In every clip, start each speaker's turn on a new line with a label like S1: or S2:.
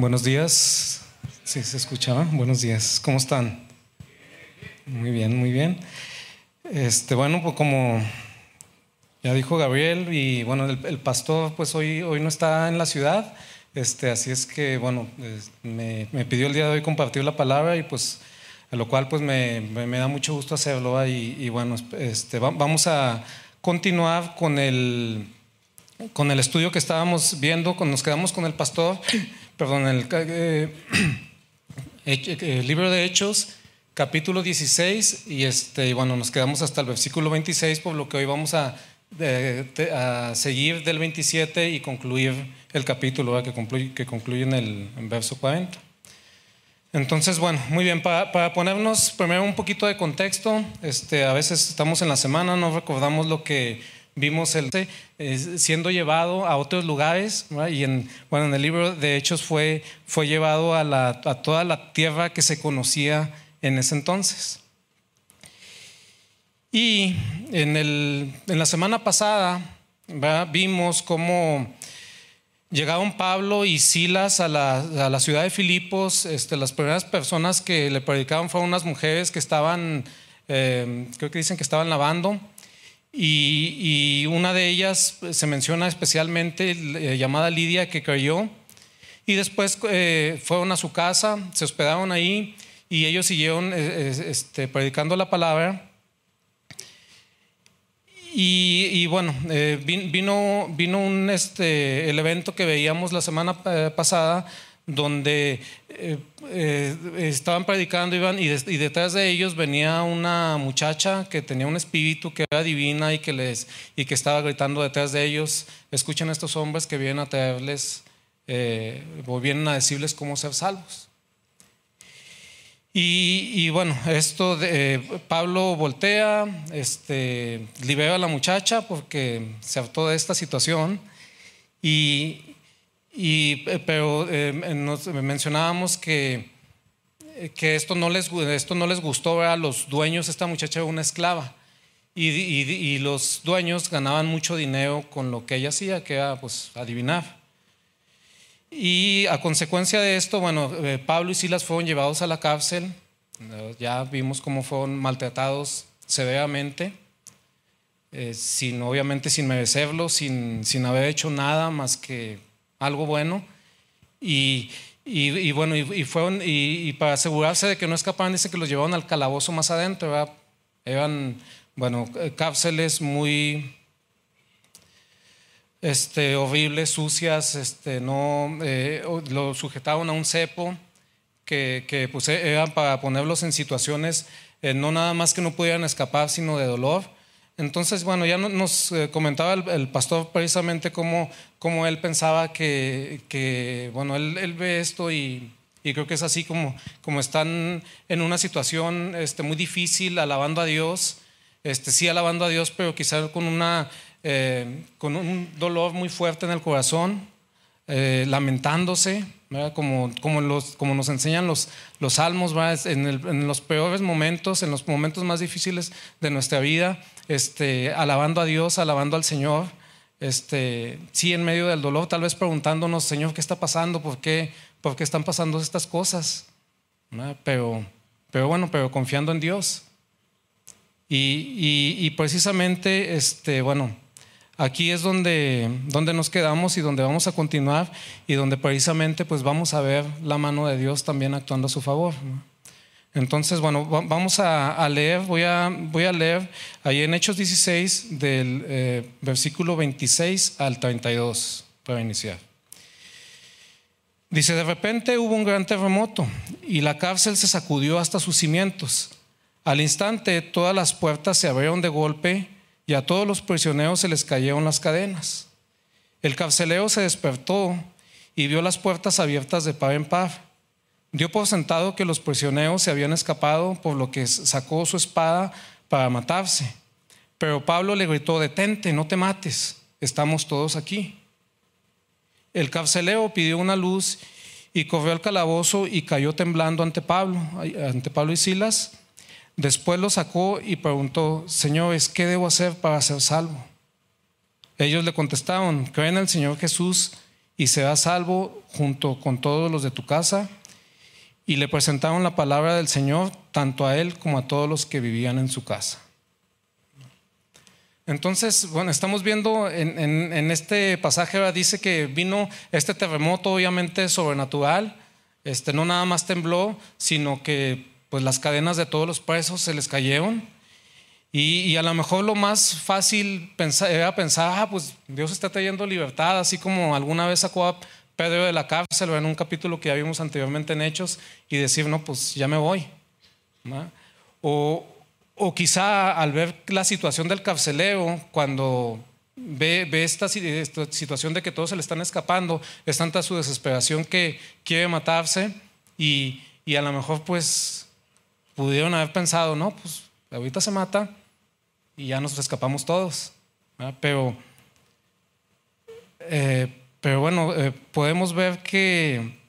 S1: Buenos días. Sí, se escuchaba. Buenos días. ¿Cómo están? Muy bien, muy bien. Este, bueno, pues como ya dijo Gabriel y bueno, el, pastor pues hoy, hoy no está en la ciudad, este, así es que bueno, me, pidió el día de hoy compartir la palabra y pues a lo cual pues me, me, da mucho gusto hacerlo y, y bueno, este, vamos a continuar con el, con el estudio que estábamos viendo, nos quedamos con el pastor, perdón, el, eh, el libro de Hechos, capítulo 16, y este, bueno, nos quedamos hasta el versículo 26, por lo que hoy vamos a, seguir del 27 y concluir el capítulo que concluye, en el verso 40. Entonces, bueno, muy bien, para, ponernos primero un poquito de contexto, este, a veces estamos en la semana, no recordamos lo que vimos el, eh, siendo llevado a otros lugares, y en, bueno, en el libro de Hechos fue, fue llevado a, toda la tierra que se conocía en ese entonces. Y en la semana pasada vimos cómo Llegaron Pablo y Silas a la, ciudad de Filipos. Este, las primeras personas que le predicaban fueron unas mujeres que estaban, eh, creo que dicen que estaban lavando. Y, una de ellas se menciona especialmente eh, llamada Lidia que creyó. Y después eh, fueron a su casa, se hospedaron ahí y ellos siguieron este, predicando la palabra. Y, bueno, eh, vino, vino un, este, el evento que veíamos la semana eh, pasada donde eh, estaban predicando iban, y, detrás de ellos venía una muchacha que tenía un espíritu que era divina y que, les, y que estaba gritando detrás de ellos, escuchen a estos hombres que vienen a traerles, o vienen a decirles cómo ser salvos. Y, bueno, esto de Pablo voltea, este, libera a la muchacha porque se hartó de esta situación. Y, y pero eh, mencionábamos que, que esto, no les, esto no les gustó a los dueños. Esta muchacha era una esclava. Y, y, los dueños ganaban mucho dinero con lo que ella hacía, que era pues adivinar. Y a consecuencia de esto, bueno, eh, Pablo y Silas fueron llevados a la cárcel. Ya vimos cómo fueron maltratados severamente, eh, sin, obviamente sin merecerlo, sin, sin haber hecho nada más que algo bueno. Y, y, bueno, y, fueron, y, para asegurarse de que no escapaban, dice que los llevaron al calabozo más adentro. Eran, bueno, eh, cárceles muy este, horribles, sucias, este, no, eh, lo sujetaban a un cepo que, que pues, e, eran para ponerlos en situaciones eh, no nada más que no pudieran escapar, sino de dolor. Entonces, bueno, ya nos eh, comentaba el, pastor precisamente cómo, cómo él pensaba que, bueno, él, él, ve esto y, y, creo que es así como, como están en una situación este, muy difícil, alabando a Dios, este, sí alabando a Dios, pero quizás con una eh, con un dolor muy fuerte en el corazón, eh, lamentándose, Como, como, nos enseñan los, los salmos, en, en, los peores momentos, en los momentos más difíciles de nuestra vida, este, alabando a Dios, alabando al Señor. Este, sí, en medio del dolor, tal vez preguntándonos, Señor, ¿qué está pasando? ¿Por qué, por qué están pasando estas cosas? Pero, pero bueno, pero confiando en Dios. Y, y, y precisamente, este, bueno, aquí es donde, donde nos quedamos y donde vamos a continuar y donde precisamente pues vamos a ver la mano de Dios también actuando a su favor. Entonces, bueno, vamos a, leer, voy a, voy a, leer ahí en Hechos 16 del eh, versículo 26 al 32 para iniciar. Dice, de repente hubo un gran terremoto y la cárcel se sacudió hasta sus cimientos. Al instante todas las puertas se abrieron de golpe y a todos los prisioneros se les cayeron las cadenas. El carcelero se despertó y vio las puertas abiertas de par en par. Dio por sentado que los prisioneros se habían escapado, por lo que sacó su espada para matarse. Pero Pablo le gritó, detente, no te mates, estamos todos aquí. El carcelero pidió una luz y corrió al calabozo y cayó temblando ante Pablo, ante Pablo y Silas. Después lo sacó y preguntó, señores, ¿qué debo hacer para ser salvo? Ellos le contestaron, creen en el Señor Jesús y serás salvo junto con todos los de tu casa. Y le presentaron la palabra del Señor tanto a él como a todos los que vivían en su casa. Entonces, bueno, estamos viendo en, este pasaje, dice que vino este terremoto obviamente sobrenatural, este, no nada más tembló, sino que pues las cadenas de todos los presos se les cayeron. Y, a lo mejor lo más fácil era pensar, ah, pues Dios está trayendo libertad, así como alguna vez sacó a Pedro de la cárcel en un capítulo que ya vimos anteriormente en Hechos y decir, no, pues ya me voy. O, o quizá al ver la situación del carcelero, cuando ve, esta, situación de que todos se le están escapando, es tanta su desesperación que quiere matarse y, a lo mejor pues pudieron haber pensado, no, pues ahorita se mata y ya nos escapamos todos. Pero, eh, pero bueno, eh, podemos ver que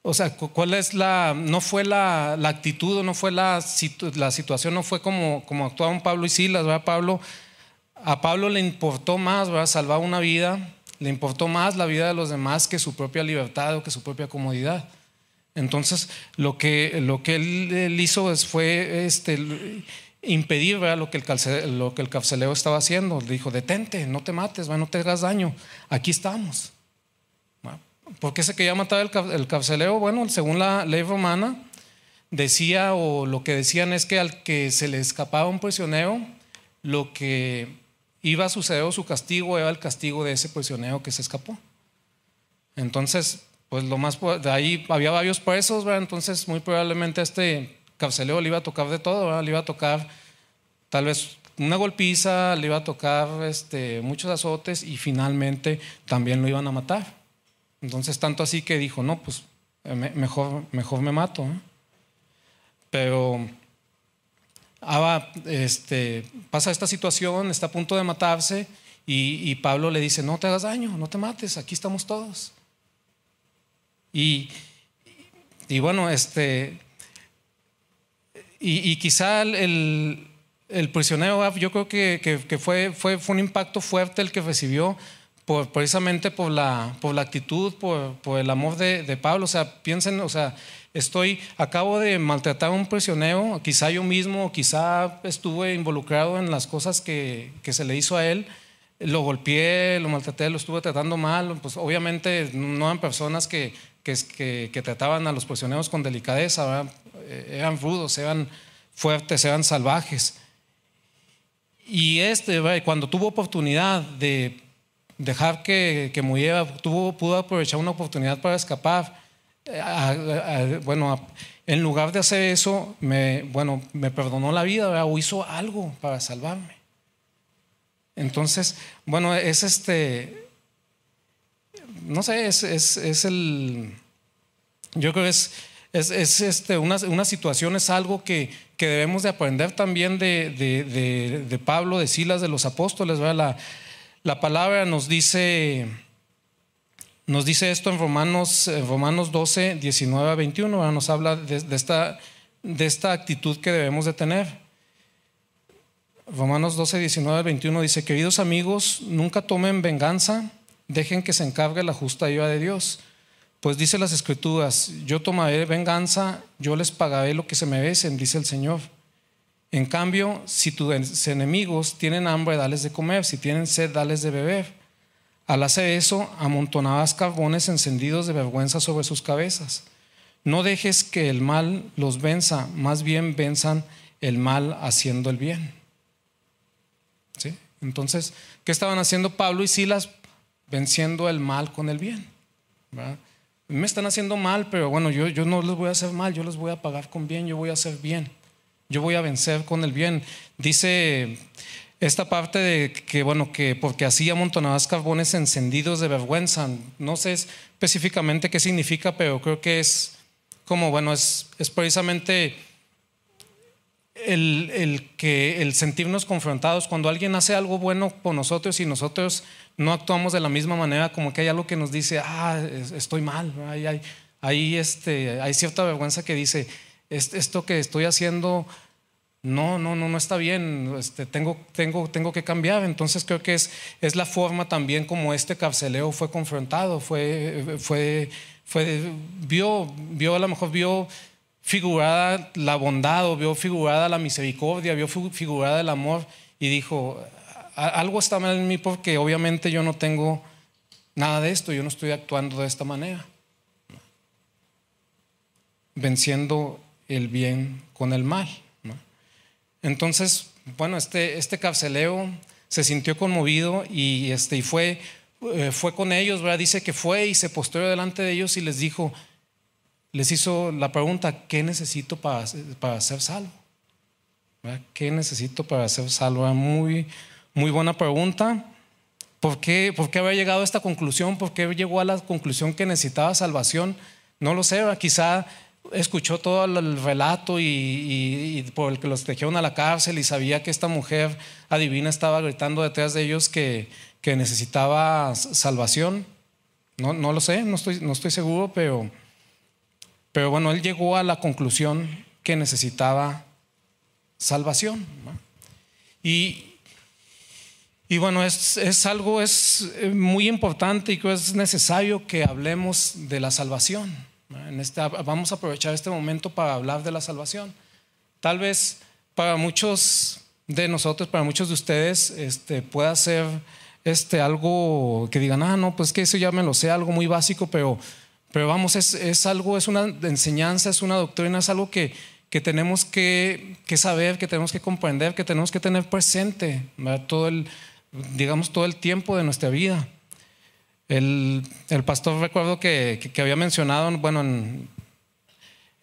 S1: o sea, ¿cuál es la, no fue la, la actitud, no fue la, la situación, no fue como, como actuaban Pablo y Silas, ¿verdad? Pablo, a Pablo le importó más, ¿verdad? Salvar una vida, le importó más la vida de los demás que su propia libertad o que su propia comodidad. Entonces, lo que, lo que él, hizo fue este, impedir. Lo, que el lo que el carcelero estaba haciendo. Le dijo, detente, no te mates, ¿verdad? no te hagas daño, aquí estamos. ¿Por qué se quería matar el, el carcelero? Bueno, según la ley romana, decía o lo que decían es que al que se le escapaba un prisionero, lo que iba a suceder o su castigo era el castigo de ese prisionero que se escapó. Entonces, pues lo más, de ahí había varios presos, ¿verdad? entonces muy probablemente a este carcelero le iba a tocar de todo, ¿verdad? le iba a tocar tal vez una golpiza, le iba a tocar este, muchos azotes y finalmente también lo iban a matar. Entonces, tanto así que dijo, no, pues eh, mejor, mejor me mato. Pero ahora este, pasa esta situación, está a punto de matarse y, Pablo le dice, no te hagas daño, no te mates, aquí estamos todos. Y, y bueno, este, y, quizá el, el, prisionero, yo creo que, que, fue, fue, fue un impacto fuerte el que recibió precisamente por la, por la actitud, por, por el amor de, de, Pablo. O sea, piensen, o sea, estoy, acabo de maltratar a un prisionero, quizá yo mismo, quizá estuve involucrado en las cosas que, que se le hizo a él, lo golpeé, lo maltraté, lo estuve tratando mal. Pues obviamente no eran personas que, que, que trataban a los prisioneros con delicadeza, eh, eran rudos, eran fuertes, eran salvajes. Y este, cuando tuvo oportunidad de dejar que, que muriera, tuvo, pudo aprovechar una oportunidad para escapar. Eh, bueno, en lugar de hacer eso, me, bueno, me perdonó la vida o hizo algo para salvarme. Entonces, bueno, es este, no sé, es, es, es el, yo creo que es, es, es este, una, una, situación, es algo que, que debemos de aprender también de, de, de, Pablo, de Silas, de los apóstoles. La, la palabra nos dice, nos dice esto en Romanos, Romanos 12, 19 a 21, nos habla de, esta, de esta actitud que debemos de tener. Romanos 12, 19 a 21 dice, queridos amigos, nunca tomen venganza, dejen que se encargue la justa ayuda de Dios. Pues dice las escrituras, yo tomaré venganza, yo les pagaré lo que se merecen, dice el Señor. En cambio, si tus enemigos tienen hambre, dales de comer, si tienen sed, dales de beber. Al hacer eso, amontonabas carbones encendidos de vergüenza sobre sus cabezas. No dejes que el mal los venza, más bien venzan el mal haciendo el bien. ¿Sí? Entonces, ¿qué estaban haciendo Pablo y Silas? Venciendo el mal con el bien. Me están haciendo mal, pero bueno, yo, yo no les voy a hacer mal, yo les voy a pagar con bien, yo voy a hacer bien yo voy a vencer con el bien. Dice esta parte de que, bueno, que porque así amontonabas carbones encendidos de vergüenza. No sé específicamente qué significa, pero creo que es como, bueno, es, es precisamente el, el, que, el sentirnos confrontados cuando alguien hace algo bueno por nosotros y nosotros no actuamos de la misma manera, como que hay algo que nos dice, ah, estoy mal, hay, hay, hay, este, hay cierta vergüenza que dice, esto que estoy haciendo no, no, no, no está bien, este, tengo, tengo, tengo que cambiar. Entonces creo que es, es la forma también como este carceleo fue confrontado, fue, fue, fue, vio, vio, a lo mejor vio figurada la bondad, o vio figurada la misericordia, vio figurada el amor y dijo, algo está mal en mí porque obviamente yo no tengo nada de esto, yo no estoy actuando de esta manera. Venciendo el bien con el mal. Entonces, bueno, este, este carceleo se sintió conmovido y, este, y fue, eh, fue con ellos, ¿verdad? Dice que fue y se postró delante de ellos y les dijo, les hizo la pregunta, ¿qué necesito para, para ser salvo? ¿Qué necesito para ser salvo? Muy, muy buena pregunta. ¿Por qué, ¿Por qué había llegado a esta conclusión? ¿Por qué llegó a la conclusión que necesitaba salvación? No lo sé, quizá escuchó todo el relato y, por el que los trajeron a la cárcel y sabía que esta mujer adivina estaba gritando detrás de ellos que, que necesitaba salvación. No, no, lo sé, no estoy, no estoy seguro, pero, pero bueno, él llegó a la conclusión que necesitaba salvación. Y, y bueno, es, es, algo, es muy importante y que es necesario que hablemos de la salvación. En esta, vamos a aprovechar este momento para hablar de la salvación. Tal vez para muchos de nosotros, para muchos de ustedes, este, pueda ser este, algo que digan, ah, no, pues que eso ya me lo sé, algo muy básico, pero, pero vamos, es, es algo, es una enseñanza, es una doctrina, es algo que, que tenemos que, que, saber, que tenemos que comprender, que tenemos que tener presente todo el, digamos, todo el tiempo de nuestra vida. El, pastor recuerdo que, había mencionado, bueno, en,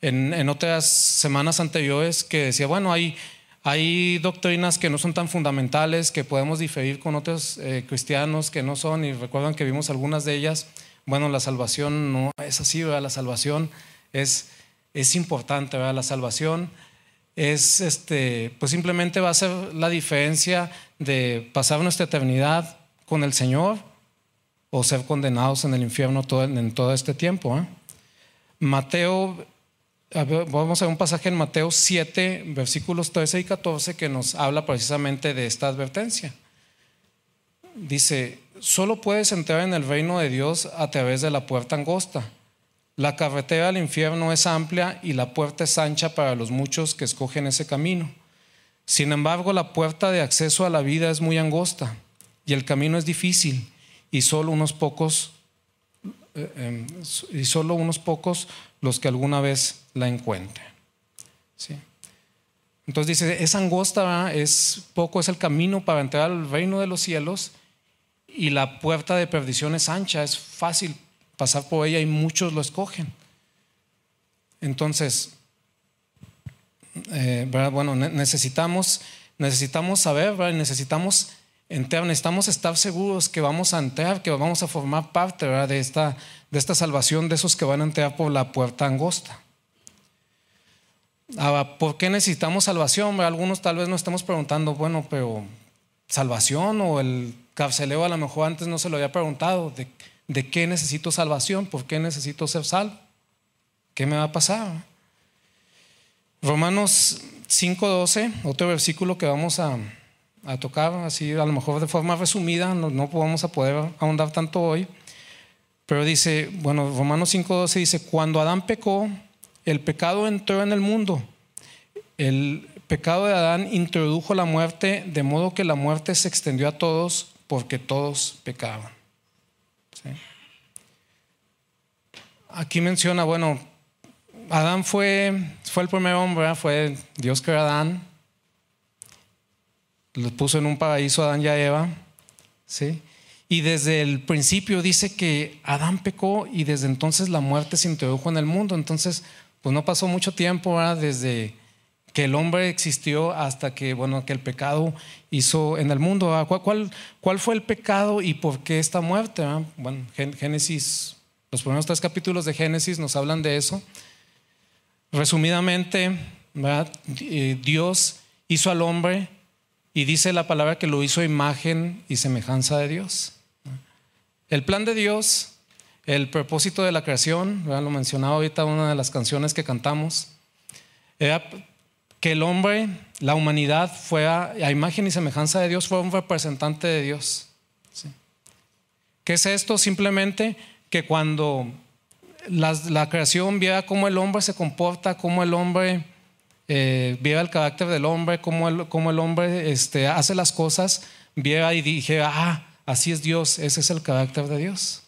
S1: en, otras semanas anteriores, que decía, bueno, hay, hay doctrinas que no son tan fundamentales, que podemos diferir con otros eh, cristianos que no son, y recuerdan que vimos algunas de ellas. Bueno, la salvación no es así, ¿verdad? La salvación es, es importante, ¿verdad? La salvación es, este, pues simplemente va a ser la diferencia de pasar nuestra eternidad con el Señor o ser condenados en el infierno en todo este tiempo. ¿eh? Mateo, vamos a un pasaje en Mateo 7, versículos 13 y 14 que nos habla precisamente de esta advertencia. Dice, solo puedes entrar en el reino de Dios a través de la puerta angosta. La carretera al infierno es amplia y la puerta es ancha para los muchos que escogen ese camino. Sin embargo, la puerta de acceso a la vida es muy angosta y el camino es difícil y solo unos pocos eh, em, y solo unos pocos los que alguna vez la encuentren. ¿Sí? Entonces dice, es angosta, es poco, es el camino para entrar al reino de los cielos y la puerta de perdición es ancha, es fácil pasar por ella y muchos lo escogen. Entonces, eh, bueno, necesitamos, necesitamos saber, necesitamos entrar, necesitamos estar seguros que vamos a entrar, que vamos a formar parte de, esta, de esta salvación de esos que van a entrar por la puerta angosta. Ahora, ¿por qué necesitamos salvación? Algunos tal vez nos estamos preguntando, bueno, pero salvación o el carceleo a lo mejor antes no se lo había preguntado, ¿de, de qué necesito salvación? ¿Por qué necesito ser salvo? ¿Qué me va a pasar? Romanos 5.12, otro versículo que vamos a, tocar, así a lo mejor de forma resumida, no, no vamos a poder ahondar tanto hoy, pero dice, bueno, Romanos 5.12 dice, cuando Adán pecó, el pecado entró en el mundo. El pecado de Adán introdujo la muerte, de modo que la muerte se extendió a todos porque todos pecaban. Aquí menciona, bueno, Adán fue, fue el primer hombre, fue Dios que era Adán, los puso en un paraíso a Adán y a Eva, ¿sí? Y desde el principio dice que Adán pecó y desde entonces la muerte se introdujo en el mundo. Entonces, pues no pasó mucho tiempo desde que el hombre existió hasta que, bueno, que el pecado hizo en el mundo. ¿Cuál, cuál, fue el pecado y por qué esta muerte? Bueno, Génesis, los primeros tres capítulos de Génesis nos hablan de eso. Resumidamente, eh, Dios hizo al hombre y dice la palabra que lo hizo imagen y semejanza de Dios. El plan de Dios, el propósito de la creación, lo mencionaba ahorita una de las canciones que cantamos, era que el hombre, la humanidad, fuera a imagen y semejanza de Dios, fuera un representante de Dios. ¿Qué es esto? Simplemente que cuando la, creación viera cómo el hombre se comporta, cómo el hombre eh, viera el carácter del hombre, cómo el, cómo el hombre este, hace las cosas, viera y dijera, ah, así es Dios, ese es el carácter de Dios.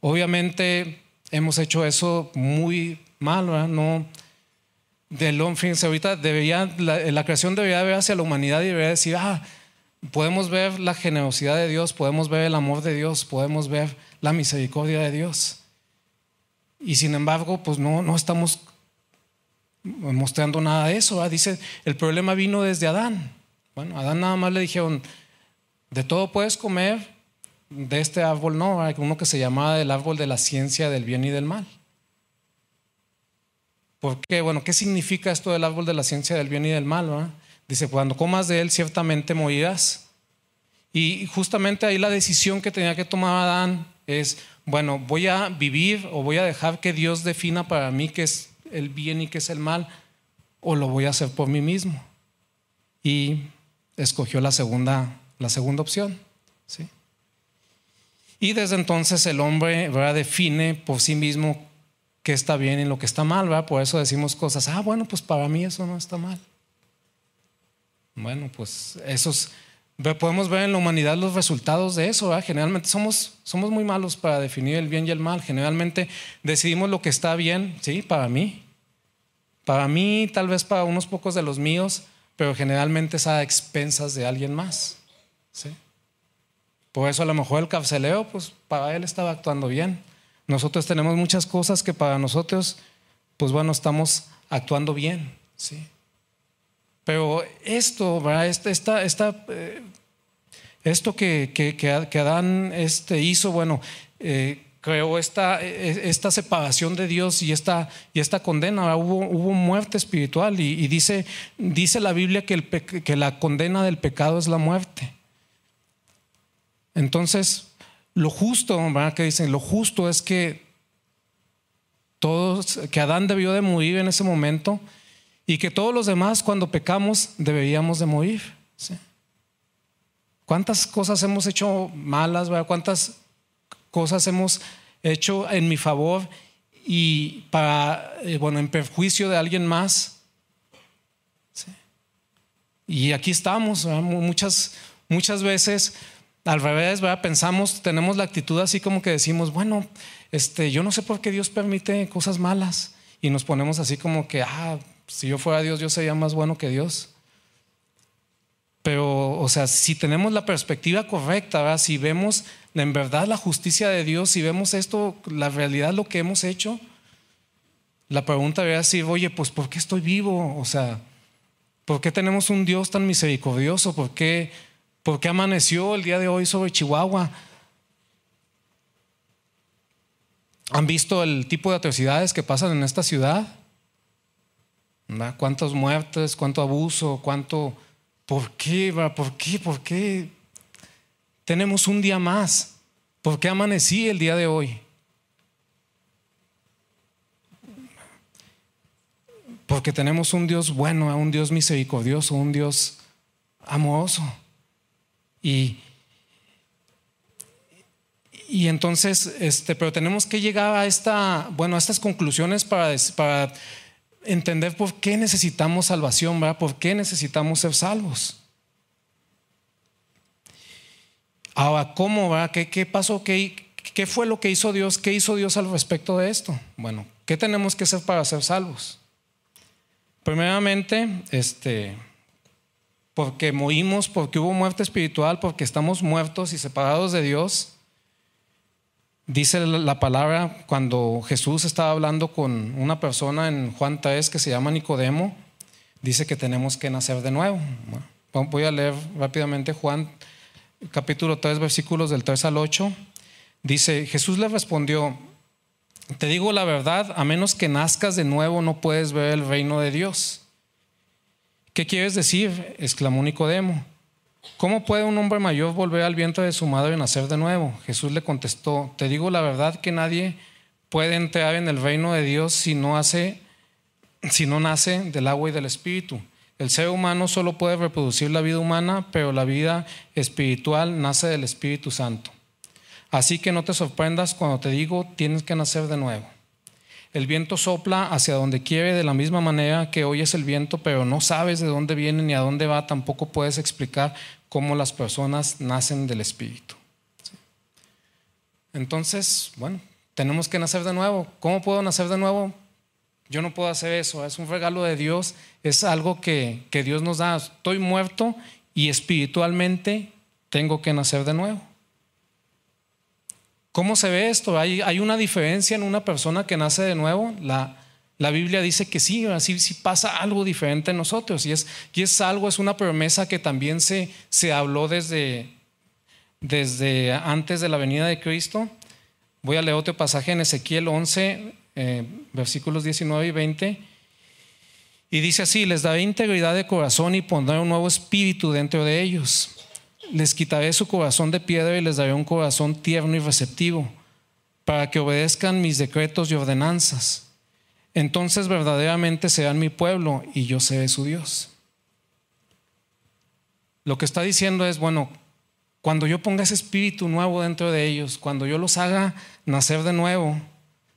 S1: Obviamente hemos hecho eso muy mal, ¿verdad? No, del hombre, ahorita debería, la, creación debería ver hacia la humanidad y debería decir, ah, podemos ver la generosidad de Dios, podemos ver el amor de Dios, podemos ver la misericordia de Dios. Y sin embargo, pues no, no estamos mostrando nada de eso. Dice, el problema vino desde Adán. Bueno, Adán nada más le dijeron, de todo puedes comer, de este árbol no, uno que se llamaba el árbol de la ciencia del bien y del mal. ¿Por qué? Bueno, ¿qué significa esto del árbol de la ciencia del bien y del mal? Dice, cuando comas de él ciertamente morirás. Y justamente ahí la decisión que tenía que tomar Adán es, bueno, voy a vivir o voy a dejar que Dios defina para mí qué es el bien y qué es el mal, o lo voy a hacer por mí mismo. Y escogió la segunda, la segunda opción. ¿sí? Y desde entonces el hombre define por sí mismo qué está bien y lo que está mal, ¿verdad? Por eso decimos cosas, ah, bueno, pues para mí eso no está mal. Bueno, pues esos, podemos ver en la humanidad los resultados de eso. Generalmente somos, somos muy malos para definir el bien y el mal. Generalmente decidimos lo que está bien, sí, para mí. Para mí, tal vez para unos pocos de los míos, pero generalmente es a expensas de alguien más. ¿sí? Por eso a lo mejor el carceleo, pues para él estaba actuando bien nosotros tenemos muchas cosas que para nosotros, pues bueno, estamos actuando bien, ¿sí? Pero esto, ¿verdad? Esta, esta, eh, esto que, que, Adán este, hizo, bueno, eh, creó esta, e, esta separación de Dios y esta, y esta condena. Hubo, hubo muerte espiritual y, dice, dice la Biblia que, el, que la condena del pecado es la muerte. Entonces, lo justo, ¿verdad? Que dicen, lo justo es que todos, que Adán debió de morir en ese momento y que todos los demás cuando pecamos deberíamos de morir. ¿Cuántas cosas hemos hecho malas, ¿verdad? ¿Cuántas cosas hemos hecho en mi favor y para, eh, bueno, en perjuicio de alguien más? Y aquí estamos, muchas, muchas veces al revés, ¿verdad? Pensamos, tenemos la actitud así como que decimos, bueno, este, yo no sé por qué Dios permite cosas malas. Y nos ponemos así como que, ah, si yo fuera Dios, yo sería más bueno que Dios. Pero, o sea, si tenemos la perspectiva correcta, si vemos en verdad la justicia de Dios, si vemos esto, la realidad, lo que hemos hecho, la pregunta debería decir, oye, pues ¿por qué estoy vivo? O sea, ¿por qué tenemos un Dios tan misericordioso? ¿Por qué? ¿Por qué amaneció el día de hoy sobre Chihuahua? ¿Han visto el tipo de atrocidades que pasan en esta ciudad? ¿Cuántas muertes, cuánto abuso, cuánto... ¿Por qué? ¿Por qué? ¿Por qué? Tenemos un día más. ¿Por qué amanecí el día de hoy? Porque tenemos un Dios bueno, un Dios misericordioso, un Dios amoroso. Y, y entonces, este, pero tenemos que llegar a, esta, bueno, a estas conclusiones para, para entender por qué necesitamos salvación, ¿verdad? ¿Por qué necesitamos ser salvos? Ahora, ¿cómo, verdad? ¿Qué, qué pasó? ¿Qué, ¿Qué fue lo que hizo Dios? ¿Qué hizo Dios al respecto de esto? Bueno, ¿qué tenemos que hacer para ser salvos? Primeramente, este, porque morimos, porque hubo muerte espiritual, porque estamos muertos y separados de Dios. Dice la palabra cuando Jesús estaba hablando con una persona en Juan 3 que se llama Nicodemo, dice que tenemos que nacer de nuevo. Voy a leer rápidamente Juan capítulo 3 versículos del 3 al 8. Dice, Jesús le respondió, te digo la verdad, a menos que nazcas de nuevo no puedes ver el reino de Dios. ¿Qué quieres decir? exclamó Nicodemo. ¿Cómo puede un hombre mayor volver al vientre de su madre y nacer de nuevo? Jesús le contestó, te digo la verdad que nadie puede entrar en el reino de Dios si no hace si no nace del agua y del espíritu. El ser humano solo puede reproducir la vida humana, pero la vida espiritual nace del Espíritu Santo. Así que no te sorprendas cuando te digo tienes que nacer de nuevo. El viento sopla hacia donde quiere de la misma manera que oyes el viento, pero no sabes de dónde viene ni a dónde va, tampoco puedes explicar cómo las personas nacen del Espíritu. Entonces, bueno, tenemos que nacer de nuevo. ¿Cómo puedo nacer de nuevo? Yo no puedo hacer eso, es un regalo de Dios, es algo que, Dios nos da. Estoy muerto y espiritualmente tengo que nacer de nuevo. ¿Cómo se ve esto? ¿Hay, una diferencia en una persona que nace de nuevo? La, Biblia dice que sí, así sí pasa algo diferente en nosotros. Y es, es algo, es una promesa que también se, habló desde, desde antes de la venida de Cristo. Voy a leer otro pasaje en Ezequiel 11, eh, versículos 19 y 20. Y dice así, les daré integridad de corazón y pondré un nuevo espíritu dentro de ellos. Les quitaré su corazón de piedra y les daré un corazón tierno y receptivo, para que obedezcan mis decretos y ordenanzas. Entonces verdaderamente serán mi pueblo y yo seré su Dios. Lo que está diciendo es, bueno, cuando yo ponga ese espíritu nuevo dentro de ellos, cuando yo los haga nacer de nuevo,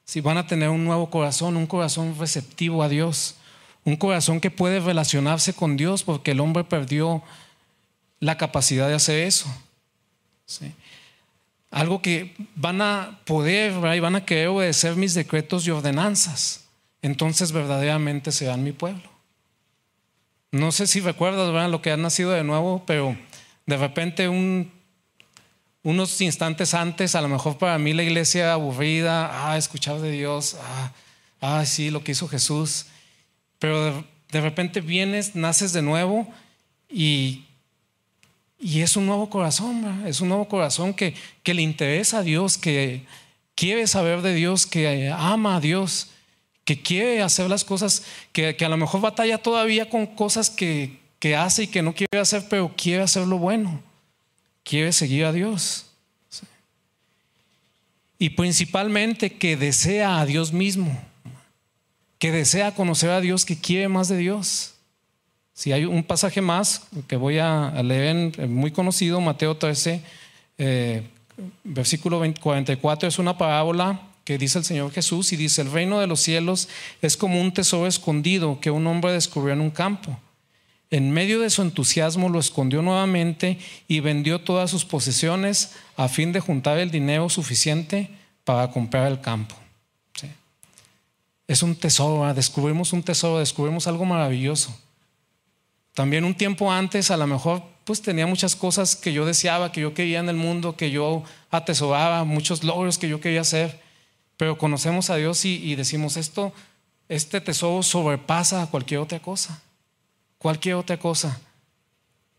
S1: si van a tener un nuevo corazón, un corazón receptivo a Dios, un corazón que puede relacionarse con Dios porque el hombre perdió la capacidad de hacer eso. Algo que van a poder y van a querer obedecer mis decretos y ordenanzas. Entonces verdaderamente serán mi pueblo. No sé si recuerdas lo que ha nacido de nuevo, pero de repente un unos instantes antes, a lo mejor para mí la iglesia aburrida, ah, escuchar de Dios, ah, ah, sí, lo que hizo Jesús. Pero de, repente vienes, naces de nuevo y, y es un nuevo corazón, es un nuevo corazón que, que le interesa a Dios, que quiere saber de Dios, que ama a Dios, que quiere hacer las cosas, que, que a lo mejor batalla todavía con cosas que, que hace y que no quiere hacer, pero quiere hacer lo bueno quiere seguir a Dios. Y principalmente que desea a Dios mismo, que desea conocer a Dios, que quiere más de Dios. Si hay un pasaje más que voy a leer, muy conocido, Mateo 13, eh, versículo 44, es una parábola que dice el Señor Jesús y dice, el reino de los cielos es como un tesoro escondido que un hombre descubrió en un campo en medio de su entusiasmo lo escondió nuevamente y vendió todas sus posesiones a fin de juntar el dinero suficiente para comprar el campo. Es un tesoro, descubrimos un tesoro, descubrimos algo maravilloso. También un tiempo antes, a lo mejor, pues tenía muchas cosas que yo deseaba, que yo quería en el mundo, que yo atesoraba, muchos logros que yo quería hacer, pero conocemos a Dios y, decimos esto, este tesoro sobrepasa a cualquier otra cosa cualquier otra cosa.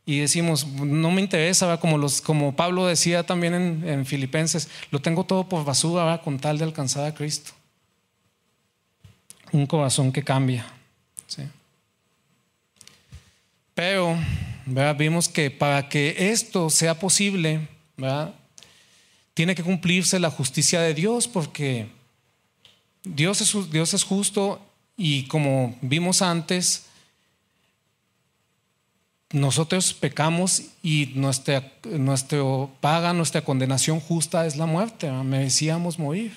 S1: Y decimos, no me interesa, como, los, como Pablo decía también en, Filipenses, lo tengo todo por basura con tal de alcanzar a Cristo. Un corazón que cambia. Pero vimos que para que esto sea posible, tiene que cumplirse la justicia de Dios, porque Dios es, justo y como vimos antes, nosotros pecamos y nuestra, nuestro paga, nuestra condenación justa es la muerte, merecíamos morir.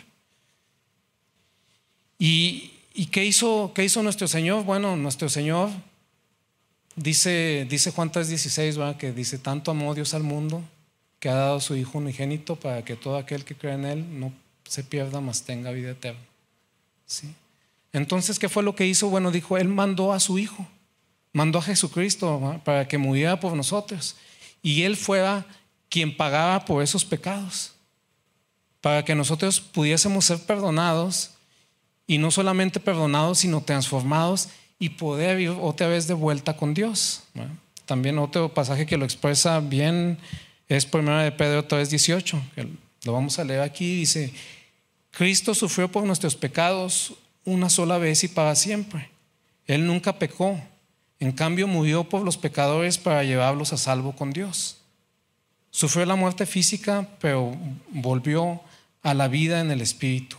S1: ¿Y, qué hizo nuestro Señor? Bueno, nuestro Señor dice, dice Juan 3:16, que dice, tanto amó Dios al mundo que ha dado su Hijo unigénito para que todo aquel que cree en Él no se pierda, mas tenga vida eterna. ¿Sí? Entonces, ¿qué fue lo que hizo? Bueno, dijo, Él mandó a su Hijo mandó a Jesucristo para que muriera por nosotros. Y Él fuera quien pagaba por esos pecados, para que nosotros pudiésemos ser perdonados y no solamente perdonados, sino transformados y poder ir otra vez de vuelta con Dios. También otro pasaje que lo expresa bien es 1 de Pedro 3:18, lo vamos a leer aquí, dice, Cristo sufrió por nuestros pecados una sola vez y para siempre. Él nunca pecó en cambio, murió por los pecadores para llevarlos a salvo con Dios. Sufrió la muerte física, pero volvió a la vida en el Espíritu.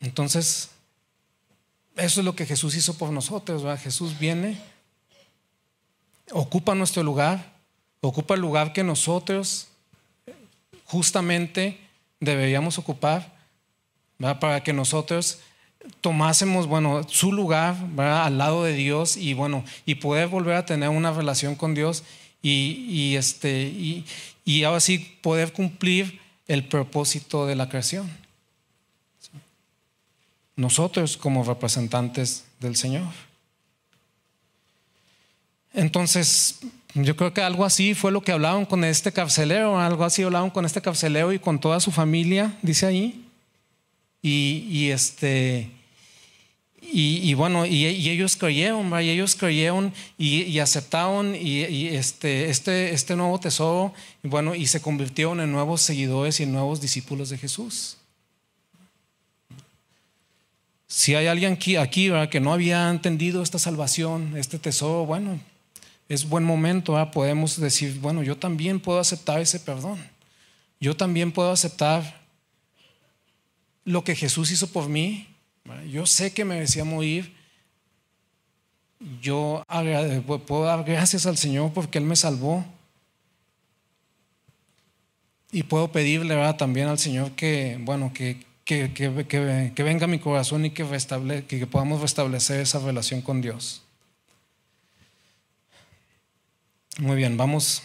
S1: Entonces, eso es lo que Jesús hizo por nosotros. Jesús viene, ocupa nuestro lugar, ocupa el lugar que nosotros justamente deberíamos ocupar para que nosotros tomásemos, bueno, su lugar al lado de Dios y bueno, y poder volver a tener una relación con Dios y, este, y, y ahora sí poder cumplir el propósito de la creación. Nosotros como representantes del Señor. Entonces, yo creo que algo así fue lo que hablaban con este carcelero, algo así hablaban con este carcelero y con toda su familia, dice ahí. Y, este, y, bueno, y, ellos creyeron, y ellos creyeron y, aceptaron y, este, este, este nuevo tesoro, y bueno, y se convirtieron en nuevos seguidores y nuevos discípulos de Jesús. Si hay alguien aquí, aquí que no había entendido esta salvación, este tesoro, bueno, es buen momento, podemos decir, bueno, yo también puedo aceptar ese perdón. Yo también puedo aceptar lo que Jesús hizo por mí. Yo sé que merecía morir. Yo puedo dar gracias al Señor porque Él me salvó. Y puedo pedirle también al Señor que, bueno, que, que, que, venga a mi corazón y que, que podamos restablecer esa relación con Dios. Muy bien, vamos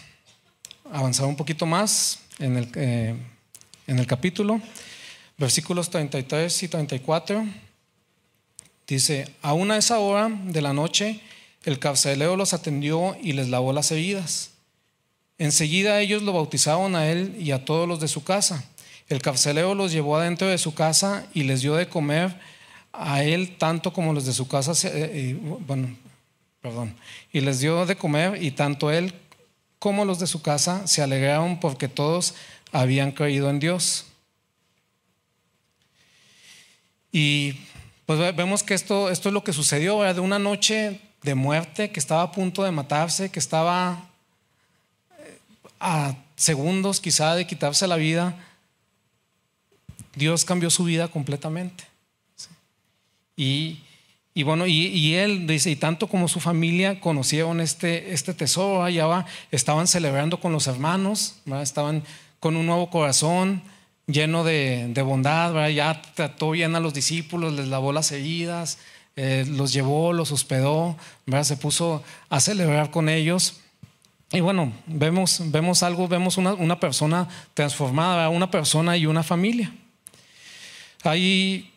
S1: a avanzar un poquito más en el, eh, en el capítulo. Versículos 33 y 34. Dice, aún a esa hora de la noche, el carcelero los atendió y les lavó las heridas. Enseguida ellos lo bautizaron a él y a todos los de su casa. El carcelero los llevó adentro de su casa y les dio de comer a él tanto como los de su casa, eh, eh, bueno, perdón, y les dio de comer y tanto él como los de su casa se alegraron porque todos habían creído en Dios. Y pues vemos que esto, esto es lo que sucedió, de una noche de muerte, que estaba a punto de matarse, que estaba eh, a segundos quizá de quitarse la vida, Dios cambió su vida completamente. Y y bueno, y, él dice, y tanto como su familia conocieron este, este tesoro, allá va, estaban celebrando con los hermanos, estaban con un nuevo corazón lleno de, bondad, ya trató bien a los discípulos, les lavó las heridas, eh, los llevó, los hospedó, se puso a celebrar con ellos. Y bueno, vemos, vemos algo, vemos una, una persona transformada, una persona y una familia. Hay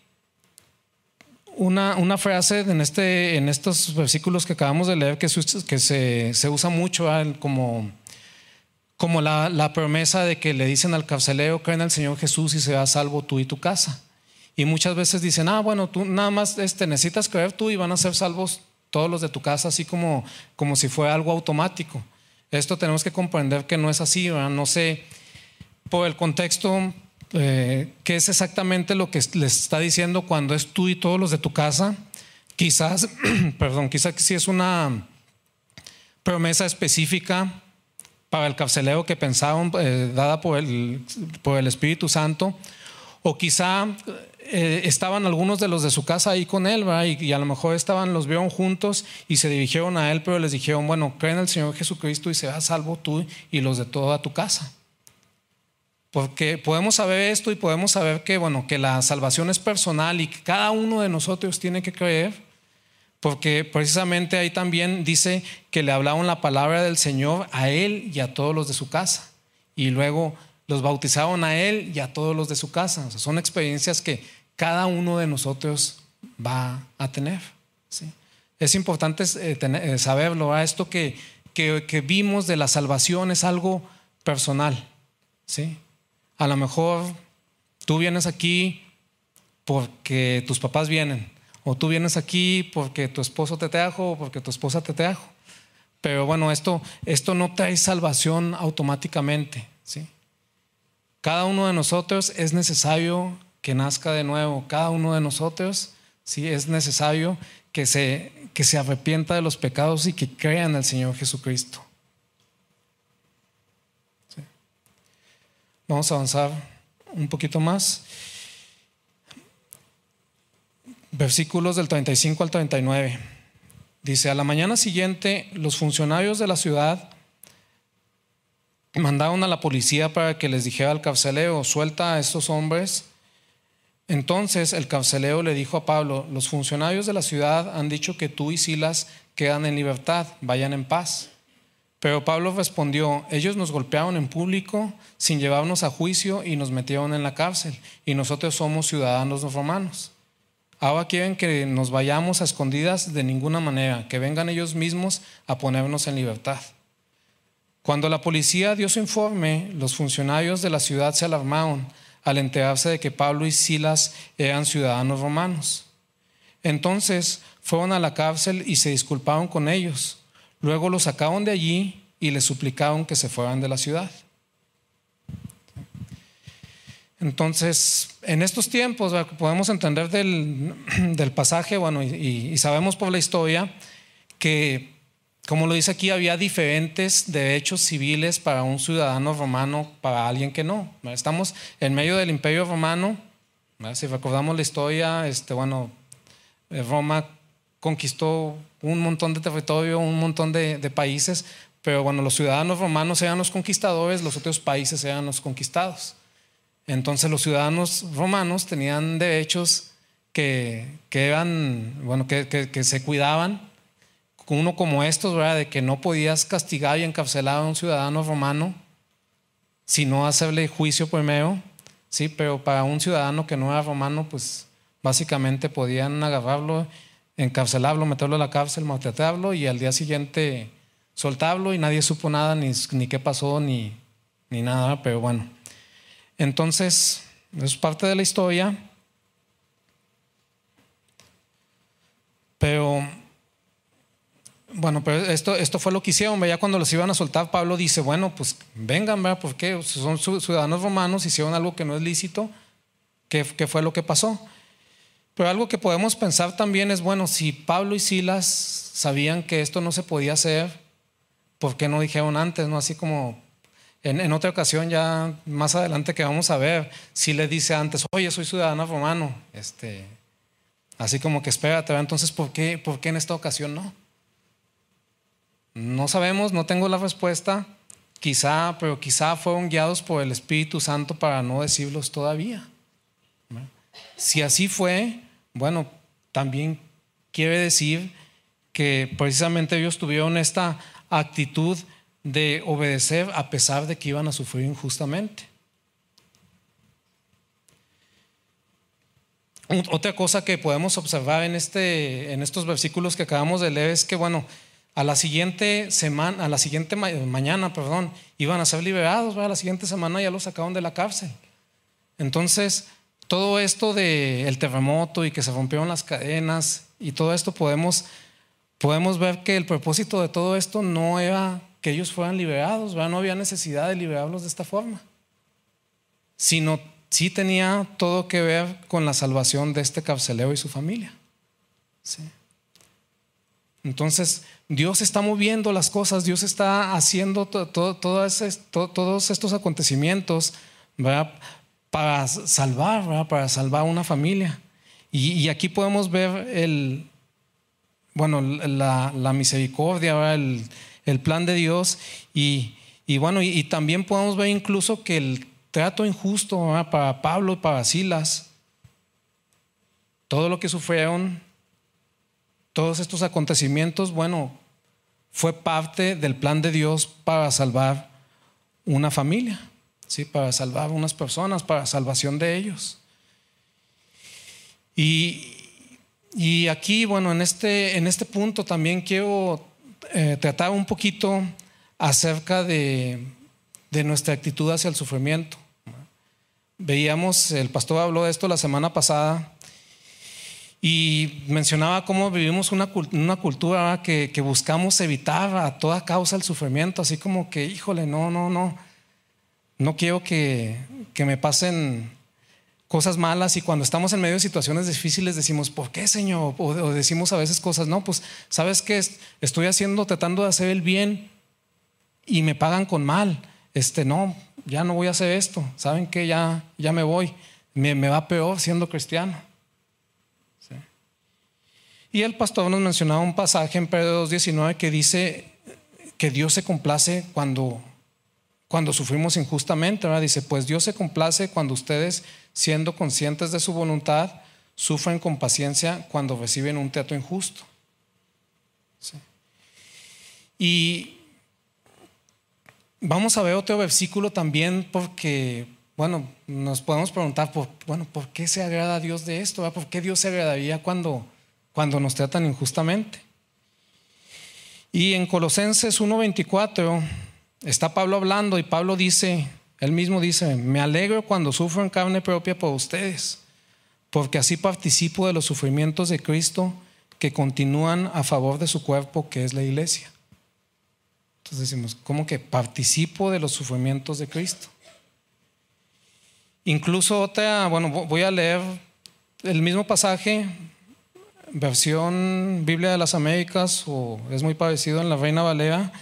S1: una, frase en, este, en estos versículos que acabamos de leer que, se, usa mucho como, como la, la, promesa de que le dicen al carcelero, creen al Señor Jesús y serás salvo tú y tu casa. Y muchas veces dicen, ah, bueno, tú nada más este, necesitas creer tú y van a ser salvos todos los de tu casa, así como, como si fuera algo automático. Esto tenemos que comprender que no es así, no sé, por el contexto eh, qué es exactamente lo que les está diciendo cuando es tú y todos los de tu casa. Quizás, perdón, quizás si es una promesa específica para el carcelero que pensaron, eh, dada por el, por el Espíritu Santo, o quizá eh, estaban algunos de los de su casa ahí con él, y, y, a lo mejor estaban, los vieron juntos y se dirigieron a él, pero les dijeron, bueno, creen en el Señor Jesucristo y serás salvo tú y los de toda tu casa. Porque podemos saber esto y podemos saber que, bueno, que la salvación es personal y que cada uno de nosotros tiene que creer, porque precisamente ahí también dice que le hablaban la palabra del Señor a él y a todos los de su casa. Y luego los bautizaron a él y a todos los de su casa. O sea, son experiencias que cada uno de nosotros va a tener. ¿sí? Es importante eh, eh, saberlo. Esto que, que, que vimos de la salvación es algo personal. ¿sí? A lo mejor tú vienes aquí porque tus papás vienen, o tú vienes aquí porque tu esposo te trajo, o porque tu esposa te trajo. Pero bueno, esto, esto no trae salvación automáticamente. ¿sí? Cada uno de nosotros es necesario que nazca de nuevo. Cada uno de nosotros ¿sí? es necesario que se, que se arrepienta de los pecados y que crea en el Señor Jesucristo. Vamos a avanzar un poquito más. versículos del 35 al 39. Dice, a la mañana siguiente los funcionarios de la ciudad mandaron a la policía para que les dijera al carcelero, suelta a estos hombres. Entonces el carcelero le dijo a Pablo, los funcionarios de la ciudad han dicho que tú y Silas quedan en libertad, vayan en paz. Pero Pablo respondió, ellos nos golpearon en público sin llevarnos a juicio y nos metieron en la cárcel, y nosotros somos ciudadanos romanos. Ahora quieren que nos vayamos a escondidas de ninguna manera, que vengan ellos mismos a ponernos en libertad. Cuando la policía dio su informe, los funcionarios de la ciudad se alarmaron al enterarse de que Pablo y Silas eran ciudadanos romanos. Entonces fueron a la cárcel y se disculparon con ellos. Luego los sacaron de allí y les suplicaron que se fueran de la ciudad. Entonces, en estos tiempos podemos entender del, pasaje, bueno, y, sabemos por la historia que, como lo dice aquí, había diferentes derechos civiles para un ciudadano romano, para alguien que no. Estamos en medio del imperio romano, si recordamos la historia, este, bueno, eh, Roma conquistó un montón de territorio, un montón de, países, pero bueno, los ciudadanos romanos eran los conquistadores, los otros países eran los conquistados. Entonces los ciudadanos romanos tenían derechos que, eran, bueno, que, se cuidaban. Uno como estos, ¿verdad? De que no podías castigar y encarcelar a un ciudadano romano, sino hacerle juicio primero, ¿sí? Pero para un ciudadano que no era romano, pues básicamente podían agarrarlo, encarcelarlo, meterlo a la cárcel, maltratarlo y al día siguiente soltarlo y nadie supo nada, ni, ni qué pasó, ni, ni nada, pero bueno. Entonces, es parte de la historia. Pero, bueno, pero esto, esto fue lo que hicieron. Ya cuando los iban a soltar, Pablo dice, bueno, pues vengan, ¿verdad? Porque son ciudadanos romanos, hicieron algo que no es lícito. ¿Qué, ¿Qué fue lo que pasó? Pero algo que podemos pensar también es, bueno, si Pablo y Silas sabían que esto no se podía hacer, ¿por qué no dijeron antes? ¿No? Así como en, otra ocasión, ya más adelante que vamos a ver, si le dice antes, oye, soy ciudadano romano, este, así como que espérate, entonces, ¿por qué, ¿por qué en esta ocasión no? No sabemos, no tengo la respuesta, quizá, pero quizá fueron guiados por el Espíritu Santo para no decirlos todavía. Si así fue, bueno, también quiere decir que precisamente ellos tuvieron esta actitud de obedecer a pesar de que iban a sufrir injustamente. Otra cosa que podemos observar en, este, en estos versículos que acabamos de leer es que, bueno, a la siguiente semana, a la siguiente mañana, perdón, iban a ser liberados, a la siguiente semana ya los sacaron de la cárcel. Entonces, todo esto del terremoto y que se rompieron las cadenas y todo esto podemos, podemos ver que el propósito de todo esto no era que ellos fueran liberados, no había necesidad de liberarlos de esta forma, sino sí tenía todo que ver con la salvación de este carcelero y su familia. Entonces, Dios está moviendo las cosas, Dios está haciendo todos estos acontecimientos para salvar, para salvar una familia. Y, aquí podemos ver el, bueno, la, misericordia, el, plan de Dios. Y, bueno, y, también podemos ver incluso que el trato injusto para Pablo para Silas, todo lo que sufrieron, todos estos acontecimientos, bueno, fue parte del plan de Dios para salvar una familia, ¿sí? para salvar unas personas, para salvación de ellos. Y, y aquí, bueno, en este, en este punto también quiero eh, trataba un poquito acerca de, nuestra actitud hacia el sufrimiento. Veíamos, el pastor habló de esto la semana pasada y mencionaba cómo vivimos una, cultura que, buscamos evitar a toda causa el sufrimiento, así como que, híjole, no, no, no, no quiero que, que me pasen cosas malas y cuando estamos en medio de situaciones difíciles decimos, ¿por qué, Señor? O, decimos a veces cosas, no, pues, ¿sabes qué? Estoy haciendo, tratando de hacer el bien y me pagan con mal. Este, no, ya no voy a hacer esto. ¿Saben qué? Ya, ya me voy. Me, va peor siendo cristiano. Y el pastor nos mencionaba un pasaje en Pedro 2.19 que dice que Dios se complace cuando, cuando sufrimos injustamente. ¿verdad? Dice, pues Dios se complace cuando ustedes, siendo conscientes de su voluntad, sufren con paciencia cuando reciben un trato injusto. Y vamos a ver otro versículo también porque, bueno, nos podemos preguntar, por, bueno, ¿por qué se agrada a Dios de esto? ¿Por qué Dios se agradaría cuando, cuando nos tratan injustamente? Y en Colosenses 1.24 está Pablo hablando y Pablo dice, él mismo dice, me alegro cuando sufro en carne propia por ustedes, porque así participo de los sufrimientos de Cristo que continúan a favor de su cuerpo, que es la iglesia. Entonces decimos, ¿cómo que participo de los sufrimientos de Cristo? Incluso otra, bueno, voy a leer el mismo pasaje, versión Biblia de las Américas, o es muy parecido en la Reina Valera,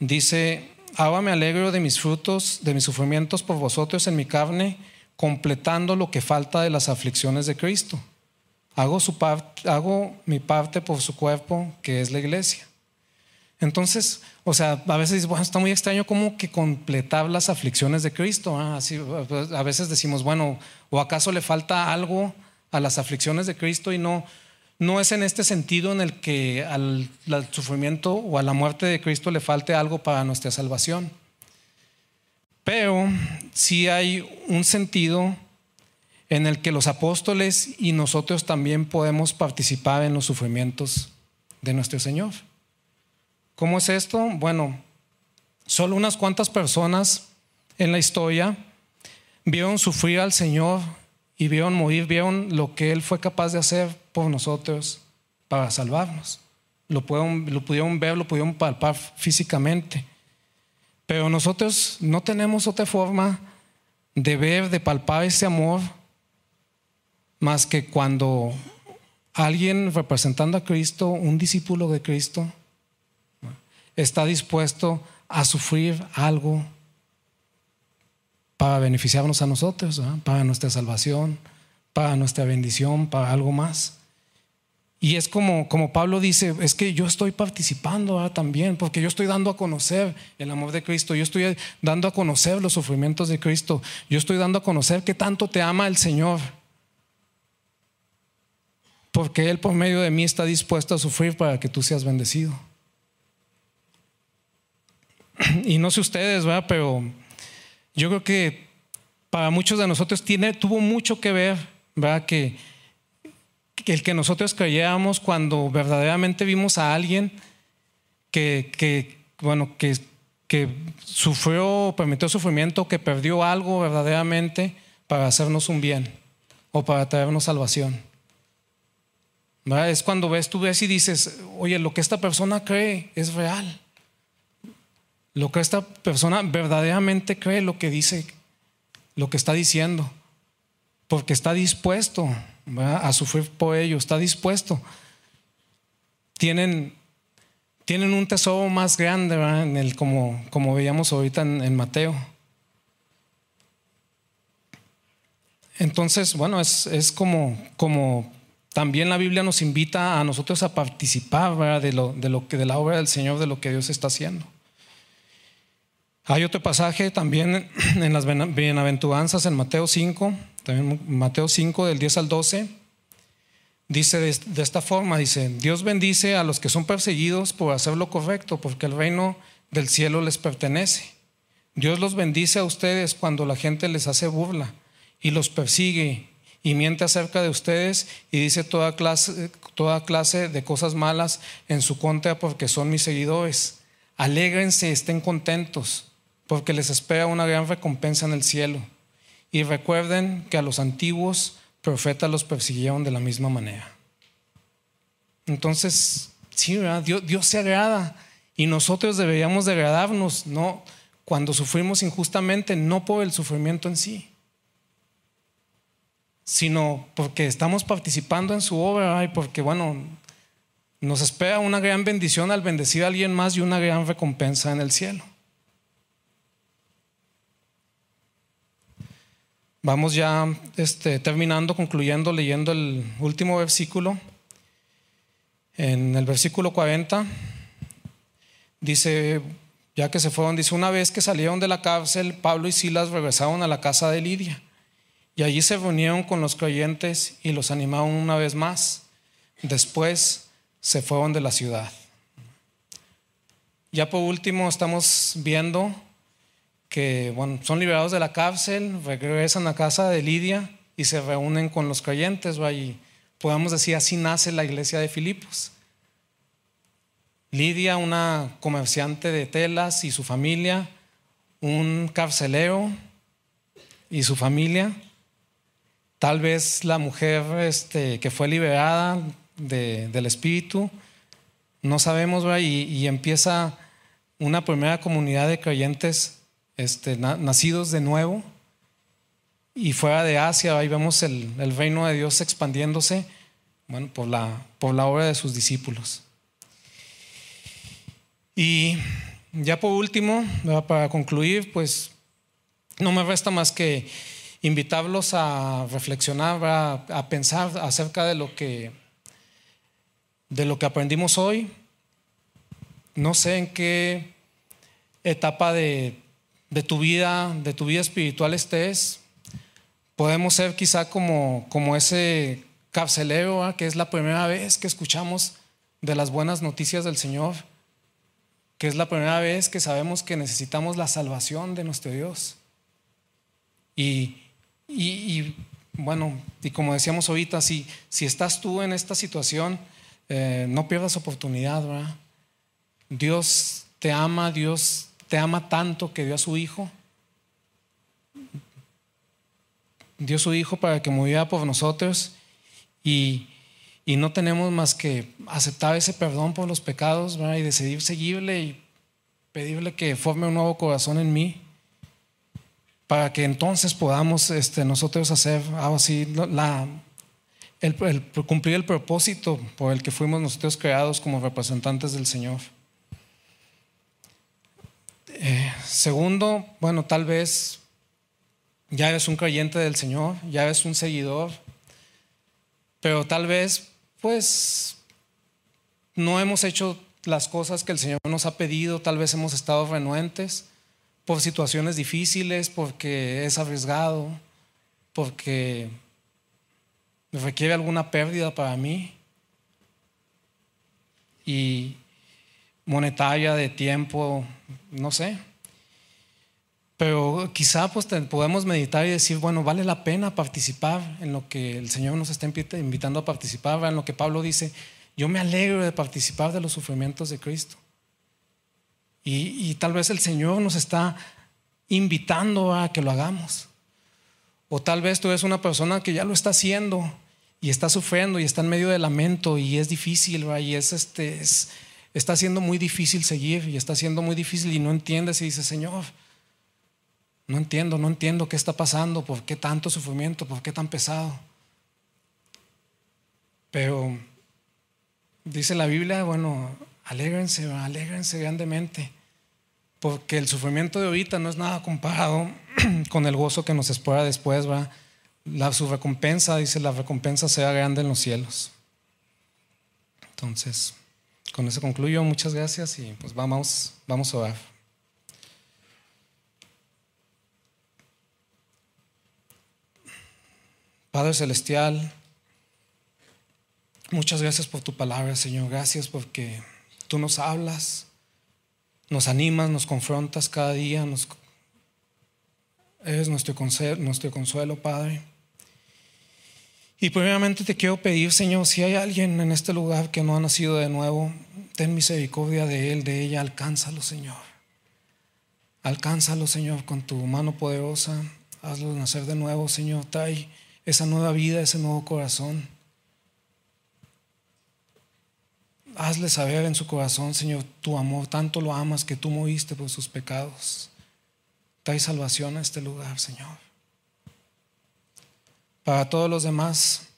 S1: dice, ahora me alegro de mis frutos, de mis sufrimientos por vosotros en mi carne, completando lo que falta de las aflicciones de Cristo. Hago, su hago mi parte por su cuerpo, que es la iglesia. Entonces, o sea, a veces bueno, está muy extraño como que completar las aflicciones de Cristo. Así, a veces decimos, bueno, ¿o acaso le falta algo a las aflicciones de Cristo y no, no es en este sentido en el que al, sufrimiento o a la muerte de Cristo le falte algo para nuestra salvación. Pero sí hay un sentido en el que los apóstoles y nosotros también podemos participar en los sufrimientos de nuestro Señor. ¿Cómo es esto? Bueno, solo unas cuantas personas en la historia vieron sufrir al Señor y vieron morir, vieron lo que Él fue capaz de hacer por nosotros para salvarnos. Lo, lo pudieron ver, lo pudieron palpar físicamente. Pero nosotros no tenemos otra forma de ver, de palpar ese amor, más que cuando alguien representando a Cristo, un discípulo de Cristo, está dispuesto a sufrir algo para beneficiarnos a nosotros, para nuestra salvación, para nuestra bendición, para algo más. Y es como, como Pablo dice, es que yo estoy participando también, porque yo estoy dando a conocer el amor de Cristo, yo estoy dando a conocer los sufrimientos de Cristo, yo estoy dando a conocer que tanto te ama el Señor, porque Él por medio de mí está dispuesto a sufrir para que tú seas bendecido. Y no sé ustedes, ¿verdad? Pero yo creo que para muchos de nosotros tiene, tuvo mucho que ver, ¿verdad? Que, el que nosotros creyéramos cuando verdaderamente vimos a alguien que, bueno, que, que sufrió, permitió sufrimiento, que perdió algo verdaderamente para hacernos un bien o para traernos salvación. Es cuando ves, tú ves y dices, oye, lo que esta persona cree es real. Lo que esta persona verdaderamente cree lo que dice, lo que está diciendo, porque está dispuesto a sufrir por ello, está dispuesto. Tienen, tienen un tesoro más grande, En el, como, como veíamos ahorita en, Mateo. Entonces, bueno, es, es, como, como también la Biblia nos invita a nosotros a participar De, lo, de, lo que, de la obra del Señor, de lo que Dios está haciendo. Hay otro pasaje también en las bienaventuranzas en Mateo 5, también Mateo 5 del 10 al 12. Dice de, esta forma, dice, Dios bendice a los que son perseguidos por hacer lo correcto, porque el reino del cielo les pertenece. Dios los bendice a ustedes cuando la gente les hace burla y los persigue y miente acerca de ustedes y dice toda clase, toda clase de cosas malas en su contra porque son mis seguidores. Alégrense, estén contentos porque les espera una gran recompensa en el cielo. Y recuerden que a los antiguos profetas los persiguieron de la misma manera. Entonces, sí, Dios, Dios, se agrada y nosotros deberíamos de agradarnos, no cuando sufrimos injustamente, no por el sufrimiento en sí, sino porque estamos participando en su obra y porque, bueno, nos espera una gran bendición al bendecir a alguien más y una gran recompensa en el cielo. Vamos ya este, terminando, concluyendo, leyendo el último versículo. En el versículo 40 dice, ya que se fueron, dice, una vez que salieron de la cárcel, Pablo y Silas regresaron a la casa de Lidia y allí se reunieron con los creyentes y los animaron una vez más. Después se fueron de la ciudad. Ya por último estamos viendo que bueno, son liberados de la cárcel, regresan a casa de Lidia y se reúnen con los creyentes. Y podemos decir, así nace la iglesia de Filipos. Lidia, una comerciante de telas y su familia, un carcelero y su familia, tal vez la mujer este, que fue liberada del espíritu, no sabemos, y empieza una primera comunidad de creyentes este, nacidos de nuevo. Y fuera de Asia, ahí vemos el, reino de Dios expandiéndose bueno, por, la, por la obra de sus discípulos. Y ya por último, para concluir, pues no me resta más que invitarlos a reflexionar, a, pensar acerca de lo que de lo que aprendimos hoy. No sé en qué etapa de de tu vida, de tu vida espiritual estés, podemos ser quizá como, como ese carcelero, que es la primera vez que escuchamos de las buenas noticias del Señor, que es la primera vez que sabemos que necesitamos la salvación de nuestro Dios. Y, y, bueno, y como decíamos ahorita, si, si estás tú en esta situación, eh, no pierdas oportunidad, ¿verdad? Dios te ama, Dios te ama tanto que dio a su Hijo. Dio a su Hijo para que muriera por nosotros y, no tenemos más que aceptar ese perdón por los pecados y decidir seguirle y pedirle que forme un nuevo corazón en mí para que entonces podamos este, nosotros hacer algo así, la, el, cumplir el propósito por el que fuimos nosotros creados como representantes del Señor. Eh, segundo, bueno, tal vez ya eres un creyente del Señor, ya eres un seguidor, pero tal vez pues no hemos hecho las cosas que el Señor nos ha pedido, tal vez hemos estado renuentes por situaciones difíciles, porque es arriesgado, porque requiere alguna pérdida para mí. Y, monetaria, de tiempo, no sé. Pero quizá pues podemos meditar y decir, bueno, vale la pena participar en lo que el Señor nos está invitando a participar, en lo que Pablo dice, yo me alegro de participar de los sufrimientos de Cristo. Y, tal vez el Señor nos está invitando a que lo hagamos. O tal vez tú eres una persona que ya lo está haciendo y está sufriendo y está en medio de lamento y es difícil, y es, este, es, está siendo muy difícil seguir y está siendo muy difícil y no entiendes y dices, Señor, no entiendo, no entiendo qué está pasando, por qué tanto sufrimiento, por qué tan pesado. Pero dice la Biblia, bueno, alégrense, alégrense grandemente, porque el sufrimiento de ahorita no es nada comparado con el gozo que nos espera después, va. La, su recompensa, dice, la recompensa sea grande en los cielos. Entonces, con eso concluyo. Muchas gracias y pues vamos, vamos a orar. Padre Celestial, muchas gracias por tu palabra, Señor. Gracias porque tú nos hablas, nos animas, nos confrontas cada día, nos, eres nuestro nuestro consuelo, Padre. Y primeramente te quiero pedir, Señor, si hay alguien en este lugar que no ha nacido de nuevo, ten misericordia de él, de ella, alcánzalo, Señor. Alcánzalo, Señor, con tu mano poderosa. Hazlo nacer de nuevo, Señor. Trae esa nueva vida, ese nuevo corazón. Hazle saber en su corazón, Señor, tu amor. Tanto lo amas que tú moriste por sus pecados. Trae salvación a este lugar, Señor. Para todos los demás,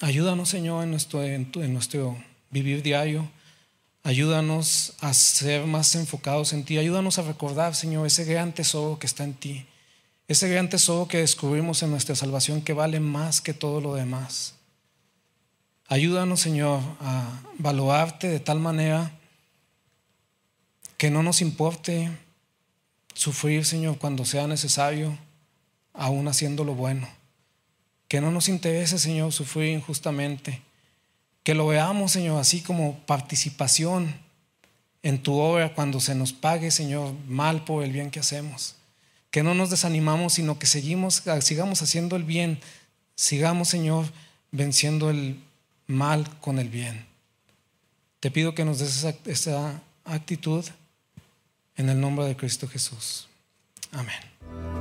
S1: ayúdanos, Señor, en nuestro, en, nuestro vivir diario. Ayúdanos a ser más enfocados en ti. Ayúdanos a recordar, Señor, ese gran tesoro que está en ti. Ese gran tesoro que descubrimos en nuestra salvación que vale más que todo lo demás. Ayúdanos, Señor, a valorarte de tal manera que no nos importe sufrir, Señor, cuando sea necesario, aún haciendo lo bueno. Que no nos interese, Señor, sufrir injustamente. Que lo veamos, Señor, así como participación en tu obra cuando se nos pague, Señor, mal por el bien que hacemos. Que no nos desanimamos, sino que seguimos, sigamos haciendo el bien. Sigamos, Señor, venciendo el mal con el bien. Te pido que nos des esa, esa actitud en el nombre de Cristo Jesús. Amén.